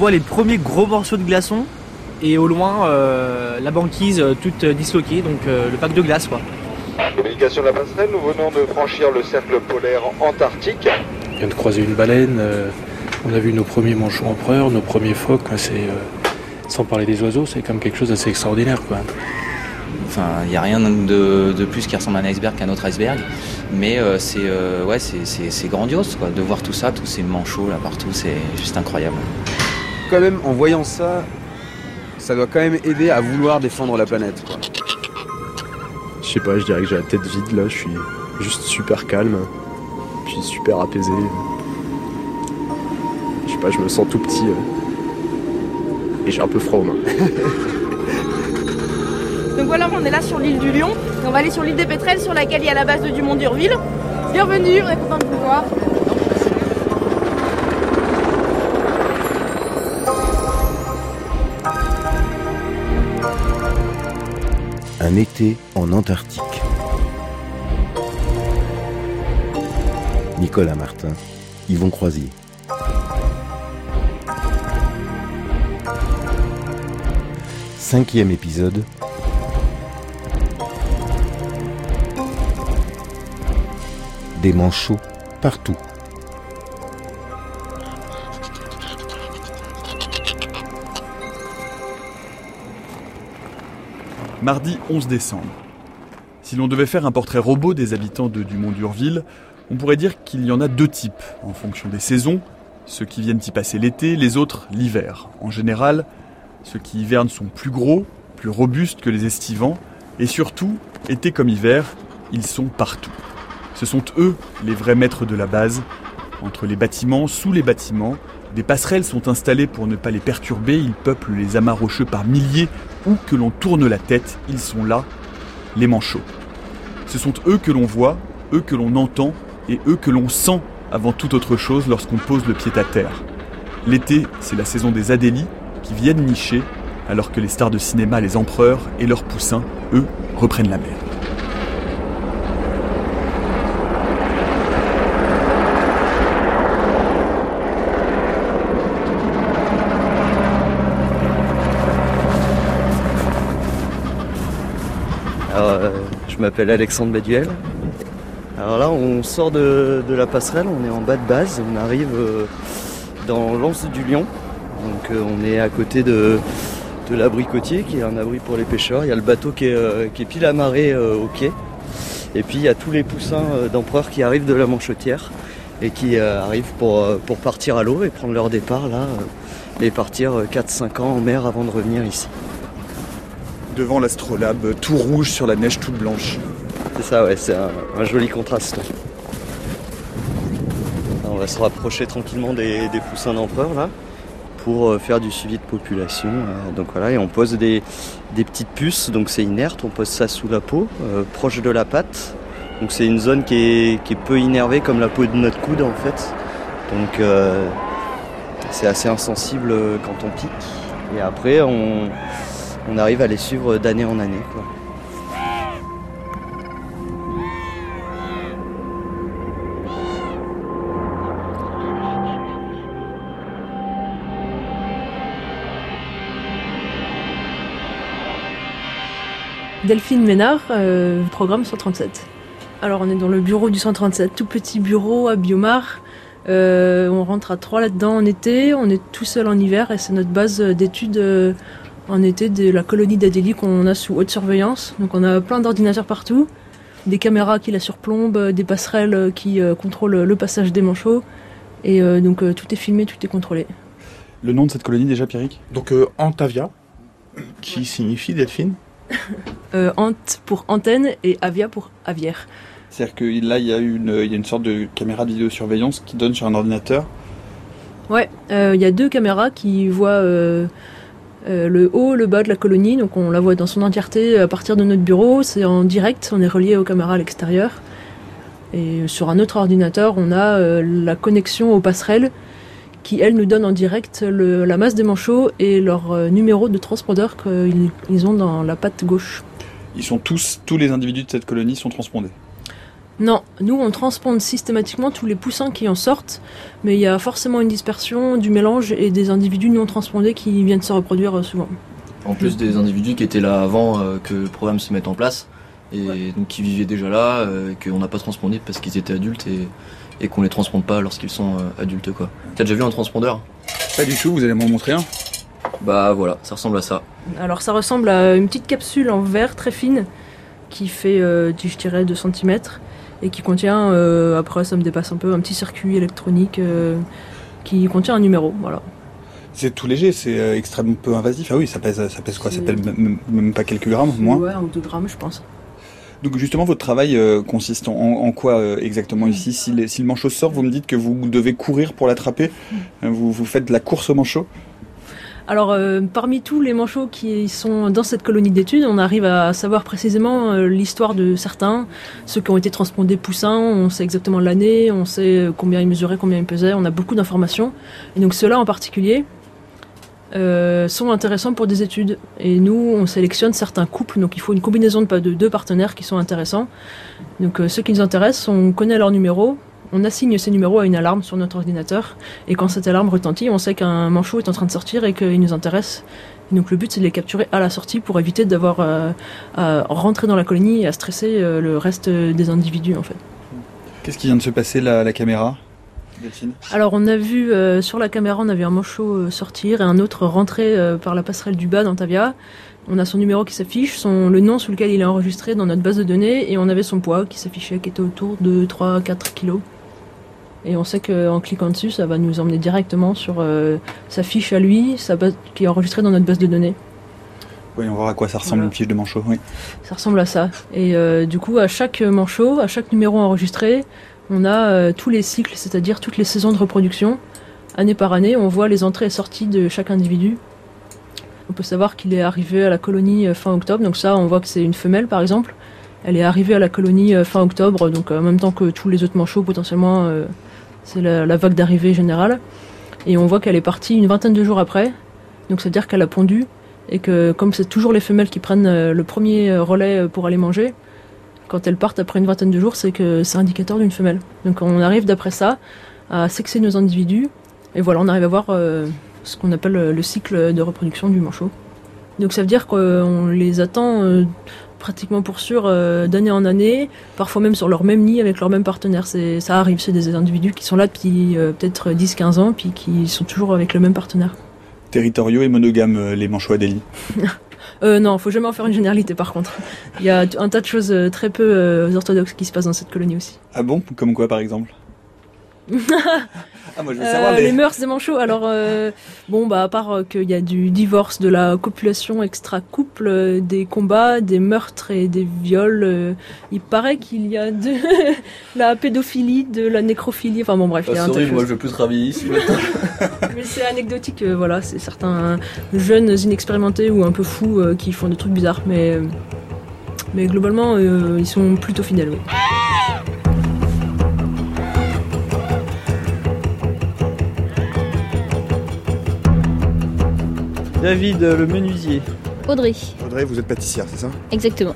voit les premiers gros morceaux de glaçons et au loin la banquise toute disloquée, donc le pack de glace quoi. Communication de la passerelle, nous venons de franchir le cercle polaire antarctique. On vient de croiser une baleine, on a vu nos premiers manchots empereurs, nos premiers phoques, c'est sans parler des oiseaux, c'est quand même quelque chose d'assez extraordinaire. Quoi. Enfin, il n'y a rien de, plus qui ressemble à un iceberg qu'un autre iceberg. Mais euh, c'est euh, ouais, c'est grandiose quoi, de voir tout ça, tous ces manchots là partout, c'est juste incroyable. Quand même, en voyant ça, ça doit quand même aider à vouloir défendre la planète. Je sais pas, je dirais que j'ai la tête vide là, je suis juste super calme, puis super apaisé. Je sais pas, je me sens tout petit. Euh et j'ai un peu froid aux mains. Donc voilà, on est là sur l'île du Lion. Et on va aller sur l'île des Pétrels sur laquelle il y a la base de Dumont d'Urville. Bienvenue, on est content de vous voir. Un été en Antarctique. Nicolas Martin, Yvon Croisier. Cinquième épisode. Des manchots partout. Mardi 11 décembre. Si l'on devait faire un portrait robot des habitants de Dumont d'Urville, on pourrait dire qu'il y en a deux types, en fonction des saisons, ceux qui viennent y passer l'été, les autres l'hiver. En général, ceux qui hivernent sont plus gros, plus robustes que les estivants, et surtout, été comme hiver, ils sont partout. Ce sont eux les vrais maîtres de la base. Entre les bâtiments, sous les bâtiments, des passerelles sont installées pour ne pas les perturber, ils peuplent les amas rocheux par milliers, où que l'on tourne la tête, ils sont là, les manchots. Ce sont eux que l'on voit, eux que l'on entend, et eux que l'on sent avant toute autre chose lorsqu'on pose le pied à terre. L'été, c'est la saison des adélies, qui viennent nicher, alors que les stars de cinéma, les empereurs et leurs poussins, eux, reprennent la mer. Alors, euh, je m'appelle Alexandre Baduel. Alors là, on sort de, la passerelle, on est en bas de base, on arrive euh, dans l'Anse du Lion, donc euh, on est à côté de, l'abri côtier qui est un abri pour les pêcheurs. Il y a le bateau qui est, euh, pile amarré euh, au quai. Et puis il y a tous les poussins d'empereurs qui arrivent de la Manchetière et qui arrivent pour, pour partir à l'eau et prendre leur départ là et partir 4-5 ans en mer avant de revenir ici. Devant l'astrolabe, tout rouge sur la neige toute blanche. C'est ça, ouais, c'est un, joli contraste. on va se rapprocher tranquillement des, poussins d'empereurs là pour euh, faire du suivi de population. Euh, donc voilà, et on pose des, petites puces, donc c'est inerte, on pose ça sous la peau, euh, proche de la patte. Donc c'est une zone qui est, peu innervée comme la peau de notre coude en fait. Donc c'est assez insensible quand on pique. Et après on, on arrive à les suivre d'année en année. Quoi. Delphine Ménard, euh, programme 137. Alors on est dans le bureau du 137, tout petit bureau à Biomar. Euh, on rentre à trois là-dedans en été, on est tout seul en hiver et c'est notre base d'études euh, en été de la colonie d'Adélie qu'on a sous haute surveillance. Donc on a plein d'ordinateurs partout, des caméras qui la surplombent, des passerelles qui contrôlent le passage des manchots. Et donc tout est filmé, tout est contrôlé. Le nom de cette colonie déjà, Pierrick? Donc Antavia, qui signifie Delphine euh, Ant pour antenne et Avia pour aviaire. C'est-à-dire que là, il y, a une, il y a une sorte de caméra de vidéosurveillance qui donne sur un ordinateur Ouais, euh, il y a deux caméras qui voient euh, le haut, le bas de la colonie. Donc on la voit dans son entièreté à partir de notre bureau. C'est en direct, on est relié aux caméras à l'extérieur. Et sur un autre ordinateur, on a la connexion aux passerelles qui, elles, nous donnent en direct la masse des manchots et leur euh, numéro de transpondeur qu'ils ont dans la patte gauche. Ils sont tous, tous les individus de cette colonie sont transpondés Non, nous on transponde systématiquement tous les poussins qui en sortent, mais il y a forcément une dispersion du mélange et des individus non transpondés qui viennent se reproduire euh, souvent. En plus des individus qui étaient là avant euh, que le programme se mette en place, et donc qui vivaient déjà là, euh, et qu'on n'a pas transpondé parce qu'ils étaient adultes et, et qu'on les transponde pas lorsqu'ils sont euh, adultes quoi. T'as déjà vu un transpondeur Pas du tout, vous allez m'en montrer un Bah voilà, ça ressemble à ça. Alors ça ressemble à une petite capsule en verre très fine qui fait, euh, je dirais, 2 cm et qui contient, euh, après ça me dépasse un peu, un petit circuit électronique euh, qui contient un numéro. Voilà. C'est tout léger, c'est euh, extrêmement peu invasif. Ah oui, ça pèse, ça pèse quoi? Ça pèse même, même pas quelques grammes, moins? Ouais, un ou 2 grammes je pense. Donc justement, votre travail consiste en, en quoi exactement ici? Si, le manchot sort, vous me dites que vous devez courir pour l'attraper. Euh, Vous, vous faites de la course au manchot Alors, euh, parmi tous les manchots qui sont dans cette colonie d'études, on arrive à savoir précisément euh, l'histoire de certains, ceux qui ont été transpondés poussins, on sait exactement l'année, on sait combien ils mesuraient, combien ils pesaient, on a beaucoup d'informations. Et donc ceux-là en particulier euh, sont intéressants pour des études. Et nous, on sélectionne certains couples, donc il faut une combinaison de, de deux partenaires qui sont intéressants. Donc euh, ceux qui nous intéressent, on connaît leur numéro, on assigne ces numéros à une alarme sur notre ordinateur, et quand cette alarme retentit, on sait qu'un manchot est en train de sortir et qu'il nous intéresse. Et donc le but, c'est de les capturer à la sortie pour éviter d'avoir euh, à rentrer dans la colonie et à stresser euh, le reste des individus, en fait. Qu'est-ce qui vient de se passer là à la caméra Alors on a vu euh, sur la caméra, on a vu un manchot euh, sortir et un autre rentrer euh, par la passerelle du bas d'Antavia. On a son numéro qui s'affiche, son le nom sous lequel il est enregistré dans notre base de données et on avait son poids qui s'affichait, qui était autour de 3-4 kilos. Et on sait qu'en cliquant dessus, ça va nous emmener directement sur euh, sa fiche à lui, sa base, qui est enregistrée dans notre base de données. Voyons voir à quoi ça ressemble Voilà. une fiche de manchot. Oui. Ça ressemble à ça. Et euh, du coup, à chaque manchot, à chaque numéro enregistré, on a euh, tous les cycles, c'est-à-dire toutes les saisons de reproduction. Année par année, on voit les entrées et sorties de chaque individu. On peut savoir qu'il est arrivé à la colonie fin octobre, donc ça, on voit que c'est une femelle par exemple. Elle est arrivée à la colonie fin octobre, donc en même temps que tous les autres manchots, potentiellement, c'est la, vague d'arrivée générale. Et on voit qu'elle est partie une vingtaine de jours après, donc c'est-à-dire qu'elle a pondu, et que comme c'est toujours les femelles qui prennent euh, le premier euh, relais euh, pour aller manger, quand elles partent après une vingtaine de jours, c'est que c'est indicateur d'une femelle. Donc on arrive d'après ça à sexer nos individus, et voilà, on arrive à voir ce qu'on appelle le cycle de reproduction du manchot. Donc ça veut dire qu'on les attend pratiquement pour sûr euh, d'année en année, parfois même sur leur même nid avec leur même partenaire. C'est, ça arrive, c'est des individus qui sont là depuis euh, peut-être 10-15 ans, puis qui sont toujours avec le même partenaire. Territoriaux et monogames, euh, les manchots Adélie. Euh, non, faut jamais en faire une généralité par contre. Il y a un tas de choses euh, très peu euh, orthodoxes qui se passent dans cette colonie aussi. Ah bon? Comme quoi par exemple? Ah moi je veux Euh, savoir les... les... mœurs des manchots. Alors euh, bon bah à part euh, qu'il y a du divorce, de la copulation extra-couple, euh, des combats, des meurtres et des viols, euh, il paraît qu'il y a de la pédophilie, de la nécrophilie. Enfin bon bref, il y a Ah, un tas sorry, moi choses. je veux plus travailler ici. Mais c'est anecdotique, euh, voilà, c'est certains jeunes inexpérimentés ou un peu fous euh, qui font des trucs bizarres, mais euh, mais globalement euh, ils sont plutôt fidèles. oui. David, le menuisier. Audrey, Audrey, vous êtes pâtissière, c'est ça exactement.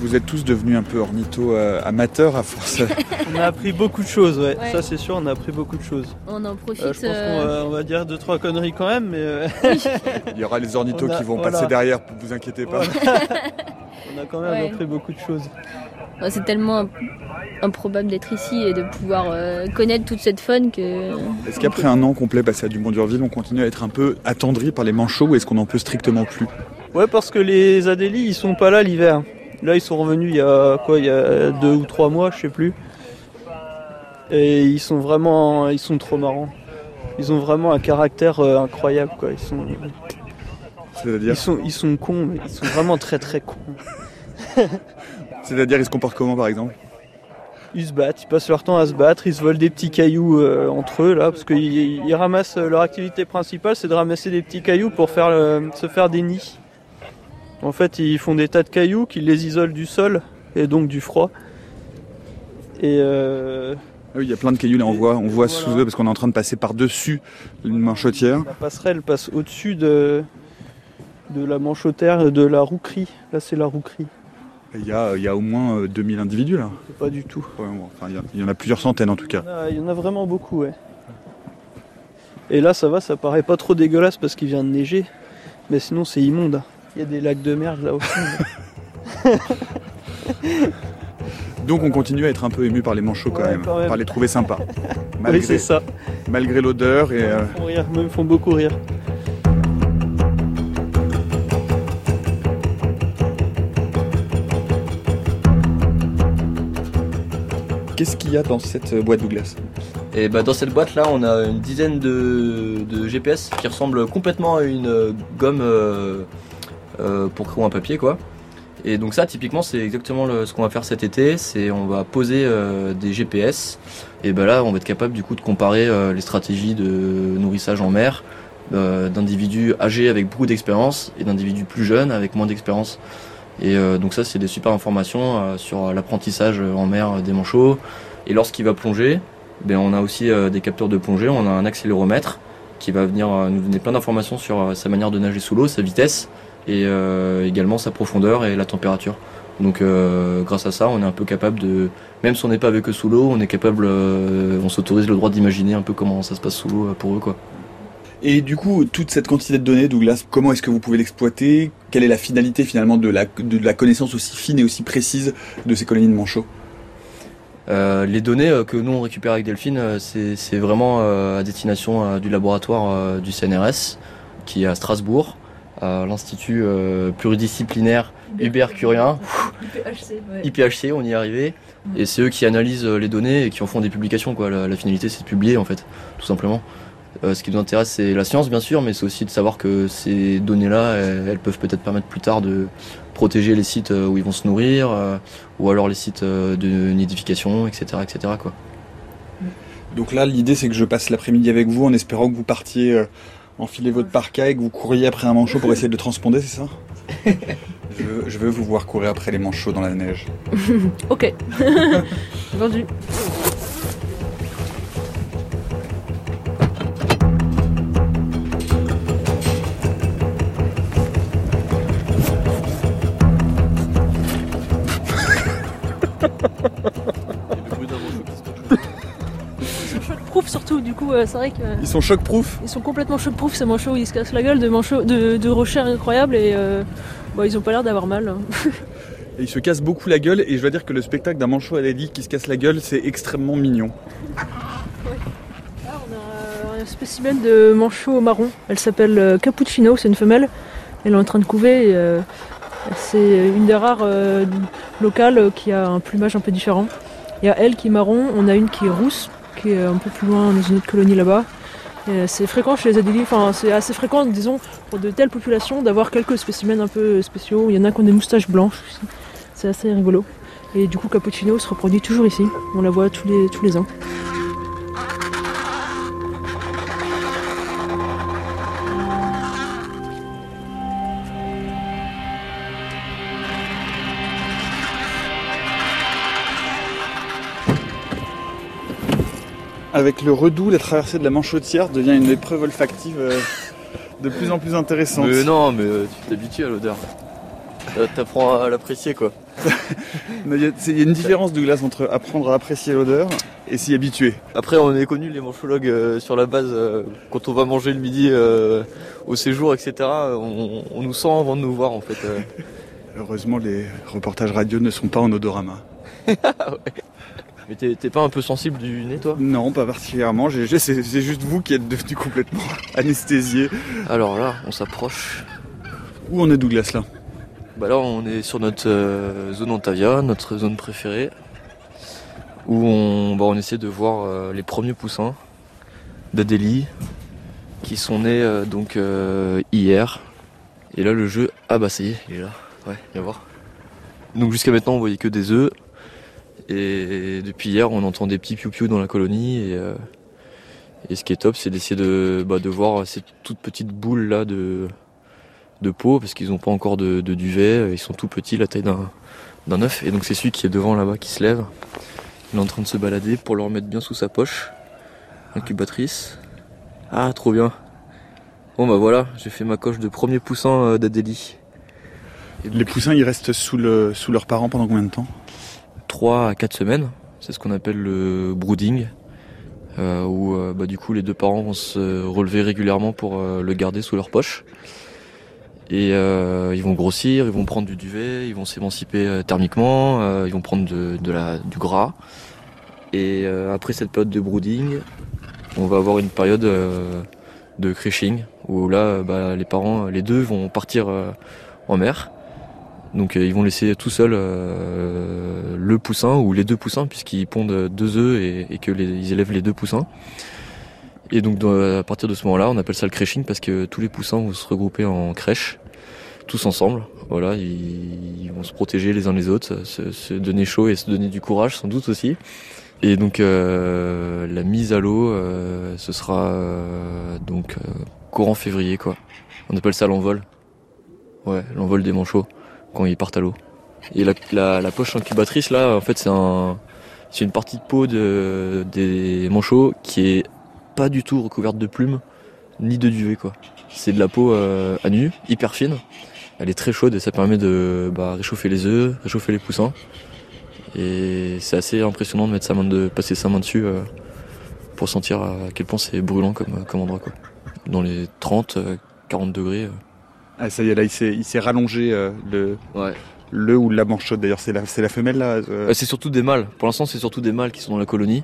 Vous êtes tous devenus un peu ornitho euh, amateurs à force. On a appris beaucoup de choses, ouais. Ouais. Ça c'est sûr, on a appris beaucoup de choses. On en profite. Euh, je pense qu'on euh, va, on va dire deux trois conneries quand même, mais euh, Il y aura les ornithos a- qui vont voilà. passer derrière, vous inquiétez pas. on a quand même Ouais. appris beaucoup de choses. c'est tellement improbable d'être ici et de pouvoir euh, connaître toute cette faune que. Est-ce qu'après un an complet passé à Dumont d'Urville, on continue à être un peu attendri par les manchots ou est-ce qu'on en peut strictement plus? Ouais, parce que les Adélie, ils sont pas là l'hiver. Là, ils sont revenus il y a quoi, il y a deux ou trois mois, je sais plus. Et ils sont vraiment, ils sont trop marrants. Ils ont vraiment un caractère euh, incroyable, quoi. Ils sont, C'est-à-dire ils sont, ils sont cons, mais ils sont vraiment très très cons. C'est-à-dire, ils se comportent comment par exemple? Ils se battent, ils passent leur temps à se battre, ils se volent des petits cailloux euh, entre eux là, parce qu'ils ils ramassent euh, leur activité principale, c'est de ramasser des petits cailloux pour faire le- se faire des nids. En fait, ils font des tas de cailloux qui les isolent du sol et donc du froid. Et euh, Ah oui, il y a plein de cailloux là, on voit, on voit sous eux parce qu'on est en train de passer par-dessus une manchotière. la passerelle passe au-dessus de, de la manchotière de la rouquerie. Là, c'est la rouquerie. Il y a, il y a au moins euh, 2000 individus là. Pas du tout. Ouais, bon, enfin, il y a- il y en a plusieurs centaines en tout cas. Il y en a vraiment beaucoup, ouais. Et là, ça va, ça paraît pas trop dégueulasse parce qu'il vient de neiger. Mais sinon, c'est immonde. Il y a des lacs de merde là au fond. Donc on continue à être un peu ému par les manchots quand, Ouais, même, quand même. par les trouver sympas. Oui, c'est ça. Malgré l'odeur et. euh, font rire, ils font beaucoup rire. Qu'est-ce qu'il y a dans cette boîte Douglas? Et bah dans cette boîte là, on a une dizaine de, GPS qui ressemblent complètement à une gomme euh, euh, pour crayon à papier quoi. Et donc ça typiquement c'est exactement ce qu'on va faire cet été, c'est on va poser euh, des GPS et bah là on va être capable du coup de comparer les stratégies de nourrissage en mer d'individus âgés avec beaucoup d'expérience et d'individus plus jeunes avec moins d'expérience. Et euh, donc ça c'est des super informations euh, sur l'apprentissage en mer des manchots. Et lorsqu'il va plonger, ben, on a aussi euh, des capteurs de plongée, on a un accéléromètre qui va venir nous donner plein d'informations sur sa manière de nager sous l'eau, sa vitesse et également sa profondeur et la température. Donc grâce à ça, on est un peu capable de, même si on n'est pas avec eux sous l'eau, on est capable, on s'autorise le droit d'imaginer un peu comment ça se passe sous l'eau pour eux quoi. Et du coup, toute cette quantité de données, Douglas, comment est-ce que vous pouvez l'exploiter? Quelle est la finalité finalement de la, de la connaissance aussi fine et aussi précise de ces colonies de manchots? Euh, les données euh, que nous on récupère avec Delphine, euh, c'est c'est vraiment euh, à destination euh, du laboratoire euh, du CNRS qui est à Strasbourg, à l'institut euh, pluridisciplinaire Hubert Curien. IPHC, ouais. IPHC, on y est arrivé. Et c'est eux qui analysent euh, les données et qui en font des publications. Quoi. La, la finalité, c'est de publier, en fait, tout simplement. Euh, ce qui nous intéresse, c'est la science, bien sûr, mais c'est aussi de savoir que ces données-là, elles, elles peuvent peut-être permettre plus tard de protéger les sites euh, où ils vont se nourrir, euh, ou alors les sites de nidification, etc. etc. Quoi. Donc là, l'idée, c'est que je passe l'après-midi avec vous en espérant que vous partiez euh, enfiler votre parka et que vous couriez après un manchot pour essayer de le transponder, c'est ça? Je, veux, je veux vous voir courir après les manchots dans la neige. ok. Vendu. Du coup, euh, c'est vrai que. Ils sont choc-proof Ils sont complètement choc-proof ces manchots, ils se cassent la gueule de, manchots, de, de rochers incroyables et euh, bon, ils ont pas l'air d'avoir mal. hein. Et ils se cassent beaucoup la gueule et je dois dire que le spectacle d'un manchot à l'hélice qui se casse la gueule, c'est extrêmement mignon. un spécimen de manchot marron. Elle s'appelle euh, Cappuccino, c'est une femelle. Elle est en train de couver. et, euh, c'est une des rares euh, locales euh, qui a un plumage un peu différent. Il y a elle qui est marron, on a une qui est rousse, qui est un peu plus loin dans une autre colonie là-bas. Euh, C'est fréquent chez les adélis, enfin c'est assez fréquent, disons, pour de telles populations, d'avoir quelques spécimens un peu spéciaux. Il y en a qui ont des moustaches blanches aussi. C'est assez rigolo. Et du coup, Cappuccino se reproduit toujours ici. On la voit tous les ans. Avec le redoux, la traversée de la Manchotière devient une épreuve olfactive euh, de plus en plus intéressante. Mais non, mais euh, tu t'habitues à l'odeur. Euh, T'apprends à l'apprécier quoi. Il y, a- une différence, Douglas, entre apprendre à apprécier l'odeur et s'y habituer. Après, on est connus les manchologues euh, sur la base euh, quand on va manger le midi au séjour, etc. On, on nous sent avant de nous voir en fait. Heureusement, les reportages radio ne sont pas en odorama. Mais t'es pas un peu sensible du nez toi? Non, pas particulièrement. C'est juste vous qui êtes devenu complètement anesthésié. Alors là, on s'approche. Où on est, Douglas, là? Bah là, on est sur notre euh, zone Antavia, notre zone préférée, où on, bah, on essaie de voir euh, les premiers poussins d'Adélie qui sont nés euh, donc hier. Et là, le jeu, ah bah ça y est, il est là. Ouais, viens voir. Donc jusqu'à maintenant, on voyait que des œufs. Et depuis hier, on entend des petits piou-piou dans la colonie. Et, euh, et ce qui est top, c'est d'essayer de, bah, de voir ces toutes petites boules là de, de peau parce qu'ils n'ont pas encore de, de duvet, ils sont tout petits, la taille d'un d'un œuf. Et donc c'est celui qui est devant là-bas qui se lève. Il est en train de se balader pour le remettre bien sous sa poche. Incubatrice. Ah, trop bien. Bon bah voilà, j'ai fait ma coche de premier poussin euh, d'Adélie. Les poussins, ils restent sous, le, sous leurs parents pendant combien de temps? 3 à 4 semaines, c'est ce qu'on appelle le brooding, euh, où euh, bah, du coup les deux parents vont se relever régulièrement pour euh, le garder sous leur poche. Et ils vont grossir, ils vont prendre du duvet, ils vont s'émanciper thermiquement, ils vont prendre du gras. Et après cette période de brooding, on va avoir une période de crashing, où là bah, les parents, les deux vont partir en mer. Donc euh, ils vont laisser tout seul euh, le poussin ou les deux poussins puisqu'ils pondent deux œufs et, et que les, ils élèvent les deux poussins. Et donc à partir de ce moment-là, on appelle ça le crèching parce que tous les poussins vont se regrouper en crèche, tous ensemble. Voilà, ils, vont se protéger les uns les autres, se, donner chaud et se donner du courage sans doute aussi. Et donc euh, la mise à l'eau, ce sera donc courant février quoi. On appelle ça l'envol. Ouais, l'envol des manchots quand ils partent à l'eau. Et la, poche incubatrice là, en fait c'est un, c'est une partie de peau de, des manchots qui est pas du tout recouverte de plumes ni de duvet quoi. C'est de la peau euh, à nu, hyper fine. Elle est très chaude et ça permet de bah, réchauffer les œufs, réchauffer les poussins. Et c'est assez impressionnant de mettre sa main de passer sa main dessus euh, pour sentir à quel point c'est brûlant comme, endroit quoi. Dans les 30, euh, 40 degrés. euh. Ah, ça y est, là, il s'est, il s'est rallongé euh, le, le ou la manche chaude. D'ailleurs, c'est la, c'est la femelle là. euh, Euh, c'est surtout des mâles. Pour l'instant, c'est surtout des mâles qui sont dans la colonie.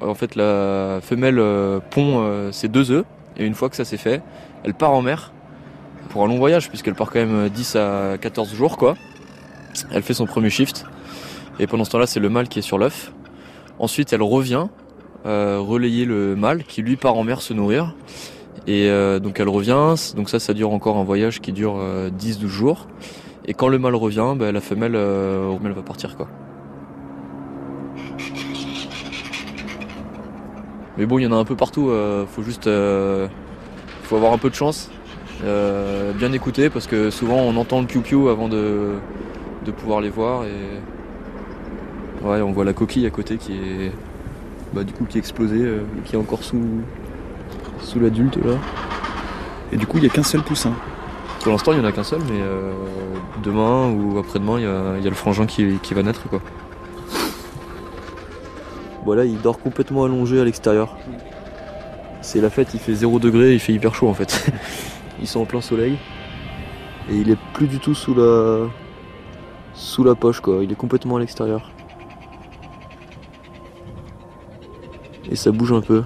En fait, la femelle pond ses deux œufs et une fois que ça c'est fait, elle part en mer pour un long voyage puisqu'elle part quand même euh, 10 à 14 jours quoi. Elle fait son premier shift et pendant ce temps-là, c'est le mâle qui est sur l'œuf. Ensuite, elle revient euh, relayer le mâle qui lui part en mer se nourrir. Et euh, donc elle revient, donc ça ça dure encore un voyage qui dure euh, 10-12 jours. Et quand le mâle revient, bah, la femelle, euh, va partir quoi. Mais bon, il y en a un peu partout. euh, faut juste, euh, faut avoir un peu de chance, euh, bien écouter parce que souvent on entend le piou avant de, de pouvoir les voir et ouais, on voit la coquille à côté qui est, bah, du coup qui est explosée, euh, qui est encore sous, sous l'adulte là. Et du coup, il y a qu'un seul poussin. Pour l'instant, il y en a qu'un seul, mais euh, demain ou après-demain, il y a, il y a le frangin qui, qui va naître quoi. Voilà, il dort complètement allongé à l'extérieur. C'est la fête, il fait 0 degré, il fait hyper chaud en fait. Ils sont en plein soleil. Et il est plus du tout sous la sous la poche quoi, il est complètement à l'extérieur. Et ça bouge un peu.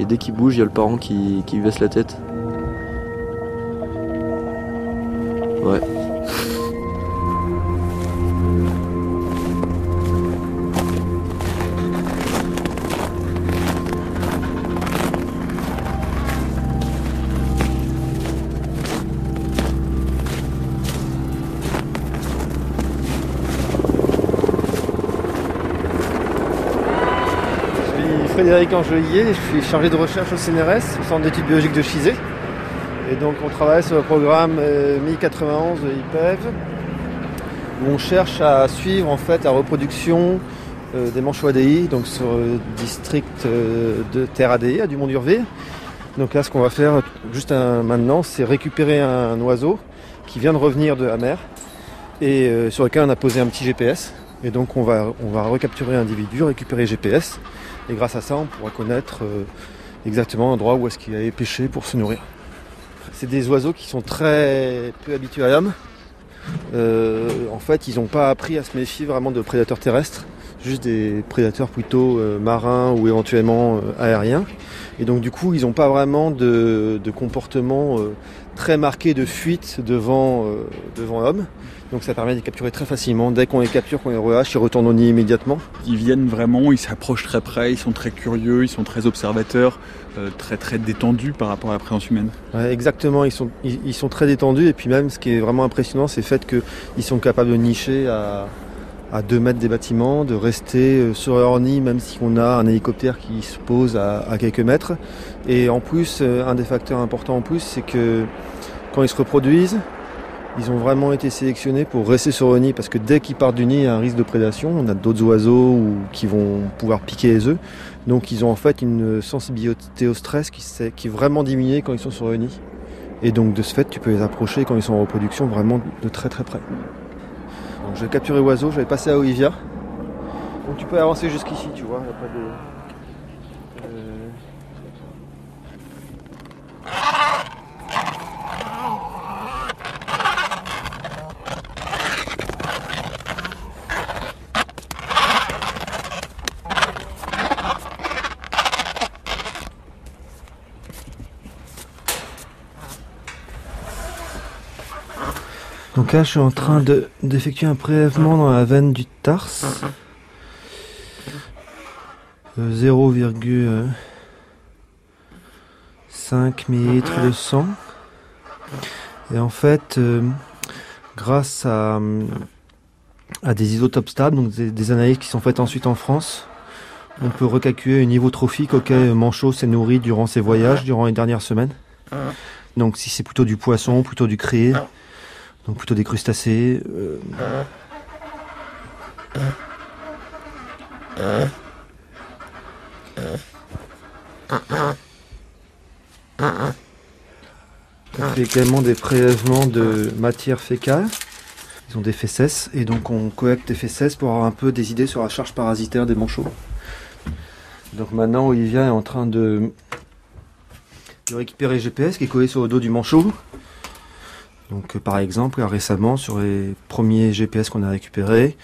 Et dès qu'il bouge, il y a le parent qui, baisse la tête. Ouais. Frédéric Angelier, je suis chargé de recherche au CNRS, au Centre d'études biologiques de Chizé. Et donc on travaille sur le programme euh, Mi-91 de IPEV, où on cherche à suivre en fait la reproduction euh, des manchots ADI, donc sur le district euh, de Terre ADI à Dumont d'Urville. Donc là ce qu'on va faire juste un- maintenant, c'est récupérer un oiseau qui vient de revenir de la mer et sur lequel on a posé un petit GPS. Et donc on va, on va recapturer l'individu, récupérer GPS, et grâce à ça on pourra connaître euh, exactement l'endroit où est-ce qu'il allait pêcher pour se nourrir. C'est des oiseaux qui sont très peu habitués à l'homme. Euh, en fait, ils n'ont pas appris à se méfier vraiment de prédateurs terrestres, juste des prédateurs plutôt euh, marins ou éventuellement aériens. Et donc du coup, ils n'ont pas vraiment de, comportement très marqué de fuite devant, devant l'homme. Donc ça permet de les capturer très facilement. Dès qu'on les capture, qu'on les relâche, ils retournent au nid immédiatement. Ils viennent vraiment, ils s'approchent très près, ils sont très curieux, ils sont très observateurs, euh, très très détendus par rapport à la présence humaine. Ouais, exactement, ils sont, ils, ils sont très détendus et puis même ce qui est vraiment impressionnant c'est le fait qu'ils sont capables de nicher à, à 2 mètres des bâtiments, de rester euh, sur leur nid même si on a un hélicoptère qui se pose à, à quelques mètres. Et en plus, euh, un des facteurs importants en plus c'est que quand ils se reproduisent, ils ont vraiment été sélectionnés pour rester sur le nid parce que dès qu'ils partent du nid, il y a un risque de prédation. On a d'autres oiseaux qui vont pouvoir piquer les œufs. Donc ils ont en fait une sensibilité au stress qui, est vraiment diminuée quand ils sont sur le nid. Et donc de ce fait, tu peux les approcher quand ils sont en reproduction vraiment de très très près. Donc je vais capturer oiseau, je vais passer à Olivia. Donc tu peux avancer jusqu'ici, tu vois, Donc là, je suis en train de- d'effectuer un prélèvement dans la veine du tarse. Euh, 0,5 ml de sang. Et en fait, euh, grâce à, euh, des isotopes stables, donc des, analyses qui sont faites ensuite en France, on peut recalculer le niveau trophique auquel Manchot s'est nourri durant ses voyages, durant les dernières semaines. Donc si c'est plutôt du poisson, plutôt du cré, donc plutôt des crustacés. euh, On fait également des prélèvements de matière fécale. Ils ont des fesses et donc on collecte des fesses pour avoir un peu des idées sur la charge parasitaire des manchots. Donc maintenant Olivia est en train de, récupérer le GPS qui est collé sur le dos du manchot. Donc euh, par exemple, là, récemment, sur les premiers GPS qu'on a récupérés,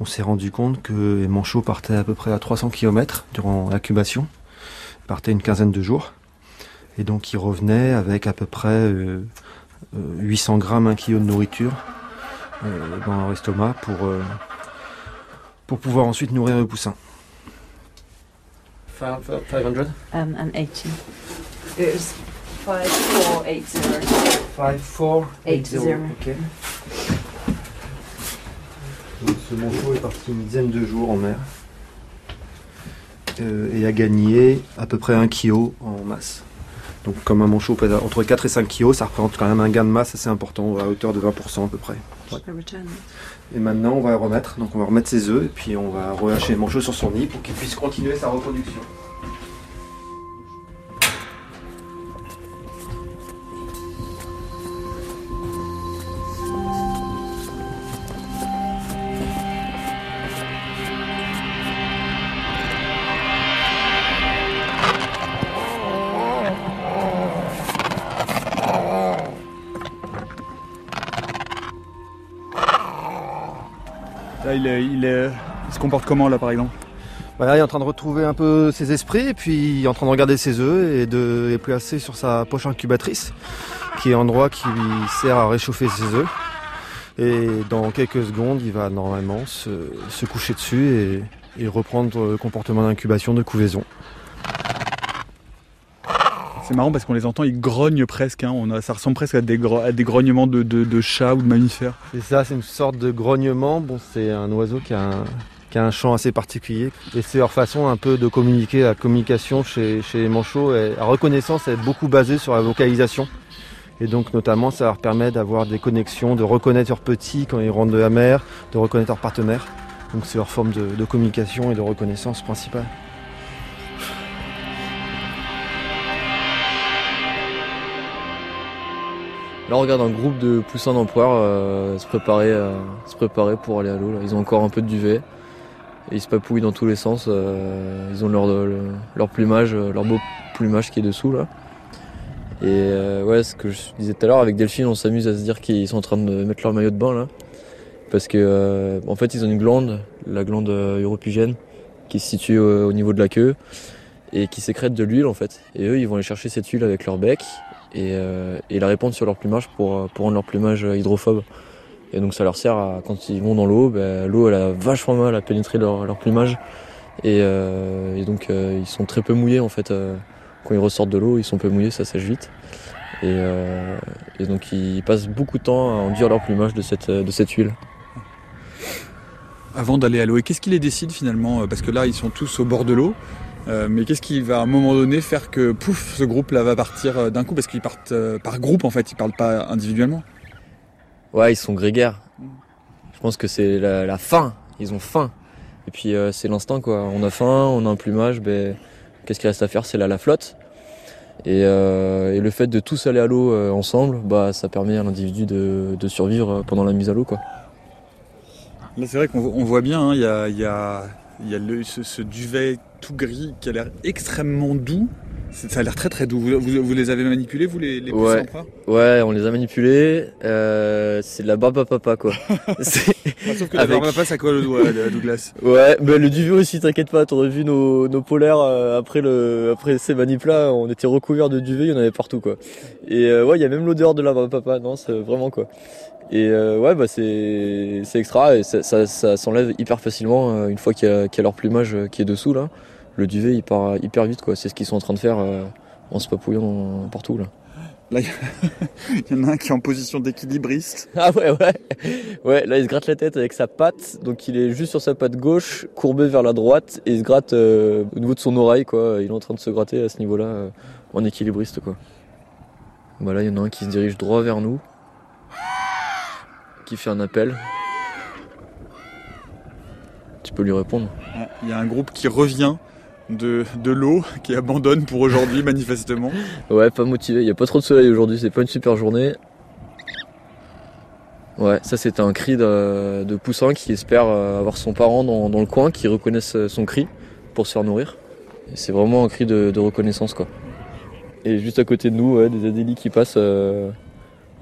on s'est rendu compte que les manchots partaient à peu près à 300 km durant l'incubation. Ils partaient une quinzaine de jours. Et donc ils revenaient avec à peu près euh, euh, 800 grammes, 1 kg de nourriture euh, dans leur estomac pour, euh, pour pouvoir ensuite nourrir le poussin. 500 Um, and 80. It was 5480. 5480. Ok. Donc, ce manchot est parti une dizaine de jours en mer euh, et a gagné à peu près 1 kg en masse. Donc comme un manchot pèse entre 4 et 5 kg, ça représente quand même un gain de masse assez important, à hauteur de 20% à peu près. Ouais. Et maintenant on va le remettre, donc on va remettre ses œufs et puis on va relâcher le manchot sur son nid pour qu'il puisse continuer sa reproduction. Comporte comment là par exemple Voilà, il est en train de retrouver un peu ses esprits, et puis il est en train de regarder ses œufs et de les placer sur sa poche incubatrice, qui est un endroit qui lui sert à réchauffer ses œufs. Et dans quelques secondes, il va normalement se, se coucher dessus et, et reprendre le comportement d'incubation de couvaison. C'est marrant parce qu'on les entend, ils grognent presque. hein. On a, ça ressemble presque à des, gro- à des grognements de, de, de chats ou de mammifères. Et ça, c'est une sorte de grognement. Bon, c'est un oiseau qui a un, qui a un chant assez particulier. Et c'est leur façon un peu de communiquer. La communication chez, chez les manchots, la reconnaissance est beaucoup basée sur la vocalisation. Et donc, notamment, ça leur permet d'avoir des connexions, de reconnaître leurs petits quand ils rentrent de la mer, de reconnaître leurs partenaires. Donc, c'est leur forme de, communication et de reconnaissance principale. Là, on regarde un groupe de poussins d'empereurs euh, se, préparer, euh, se préparer pour aller à l'eau. Ils ont encore un peu de duvet. Ils se papouillent dans tous les sens. euh, ils ont leur, le- leur plumage, euh, leur beau plumage qui est dessous là. Et euh, ouais, ce que je disais tout à l'heure, avec Delphine, on s'amuse à se dire qu'ils sont en train de mettre leur maillot de bain là. Parce que euh, en fait, ils ont une glande, la glande euh, uropygène, qui se situe euh, au niveau de la queue et qui sécrète de l'huile en fait. Et eux, ils vont aller chercher cette huile avec leur bec et, euh, et la répandre sur leur plumage pour, euh, pour rendre leur plumage euh, hydrophobe. Et donc ça leur sert à, quand ils vont dans l'eau, ben, l'eau elle a vachement mal à pénétrer leur, plumage. Et, euh, donc euh, ils sont très peu mouillés en fait. euh, quand ils ressortent de l'eau, ils sont peu mouillés, ça sèche vite. Et, donc ils passent beaucoup de temps à enduire leur plumage de cette, huile. Avant d'aller à l'eau, et qu'est-ce qui les décide finalement? Parce que là, ils sont tous au bord de l'eau. Mais qu'est-ce qui va à un moment donné faire que pouf, ce groupe-là va partir d'un coup? Parce qu'ils partent par groupe en fait, ils partent pas individuellement. Ouais, ils sont grégaires. Je pense que c'est la, la faim. Ils ont faim. Et puis euh, c'est l'instinct quoi. On a faim, on a un plumage, ben qu'est-ce qu'il reste à faire? C'est la flotte. Et, euh, et le fait de tous aller à l'eau euh, ensemble, bah, ça permet à l'individu de, de survivre pendant la mise à l'eau. Quoi. Là, c'est vrai qu'on vo- on voit bien, hein, il y a, il y a- il y a le- ce, ce duvet tout gris qui a l'air extrêmement doux. C'est- Ça a l'air très très doux. Vous, vous- vous les avez manipulés, vous les, les Ouais, ouais, on les a manipulés. Euh, c'est de la barbe à papa, quoi. C'est- Ah, Sauf que la avec- barbe à papa, ça colle au doigt, Douglas. Ouais, mais le duvet aussi, t'inquiète pas, t'aurais vu nos, nos polaires euh, après le après ces manips là, on était recouverts de duvet, il y en avait partout quoi. Et euh, ouais, il y a même l'odeur de la barbe à papa, non, c'est vraiment quoi. Et ouais, bah c'est c'est extra et ça, ça, ça s'enlève hyper facilement une fois qu'il y, a qu'il y a leur plumage qui est dessous là. Le duvet il part hyper vite quoi, c'est ce qu'ils sont en train de faire euh, en se papouillant partout là. Là, il y en a un qui est en position d'équilibriste. Ah ouais, ouais. Ouais, là il se gratte la tête avec sa patte, donc il est juste sur sa patte gauche, courbé vers la droite, et il se gratte euh, au niveau de son oreille, quoi. Il est en train de se gratter à ce niveau-là, euh, en équilibriste, quoi. Bah là, il y en a un qui se dirige droit vers nous, qui fait un appel. Tu peux lui répondre. Il y a un groupe qui revient de, de l'eau, qui abandonne pour aujourd'hui, manifestement. Ouais, pas motivé, il y a pas trop de soleil aujourd'hui, c'est pas une super journée. Ouais, ça c'était un cri de, de poussin qui espère euh, avoir son parent dans, dans le coin, qui reconnaisse euh, son cri pour se faire nourrir. C'est vraiment un cri de, de reconnaissance quoi. Et juste à côté de nous, ouais, des adélis qui passent euh,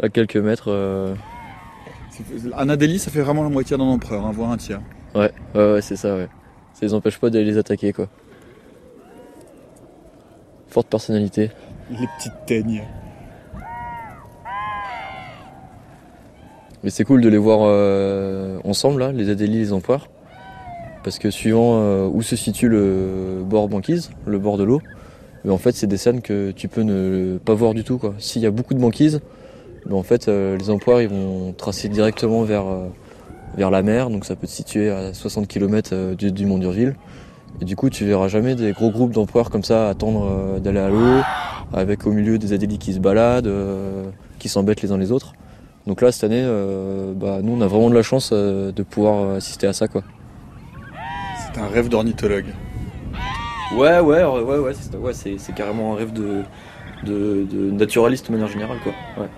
à quelques mètres. euh, Un Adélie, ça fait vraiment la moitié d'un empereur, hein, voire un tiers. Ouais, ouais, ouais, c'est ça, ouais. Ça les empêche pas d'aller les attaquer quoi. Forte personnalité. Les petites teignes. Mais c'est cool de les voir euh, ensemble, là, les adélis et les empereurs. Parce que suivant euh, où se situe le bord banquise, le bord de l'eau, mais en fait, c'est des scènes que tu peux ne pas voir du tout. S'il y a beaucoup de banquise, mais en fait, euh, les empereurs ils vont tracer directement vers, euh, vers la mer, donc ça peut se situer à 60 km du, du Mont d'Urville. Et du coup, tu verras jamais des gros groupes d'empereurs comme ça attendre euh, d'aller à l'eau, avec au milieu des adélis qui se baladent, euh, qui s'embêtent les uns les autres. Donc là, cette année, euh, bah, nous, on a vraiment de la chance euh, de pouvoir assister à ça, quoi. C'est un rêve d'ornithologue. Ouais, ouais, ouais, ouais, c'est, ouais, c'est, c'est carrément un rêve de, de, de naturaliste de manière générale, quoi. Ouais.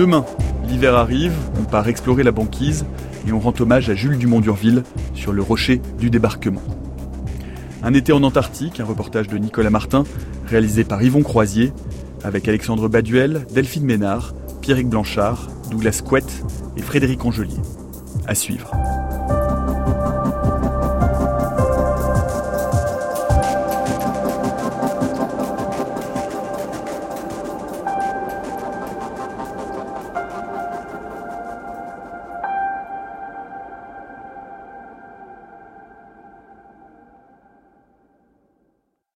Demain, l'hiver arrive, on part explorer la banquise et on rend hommage à Jules Dumont d'Urville sur le rocher du débarquement. Un été en Antarctique, un reportage de Nicolas Martin, réalisé par Yvon Croisier, avec Alexandre Baduel, Delphine Ménard, Pierrick Blanchard, Douglas Couette et Frédéric Angelier. À suivre.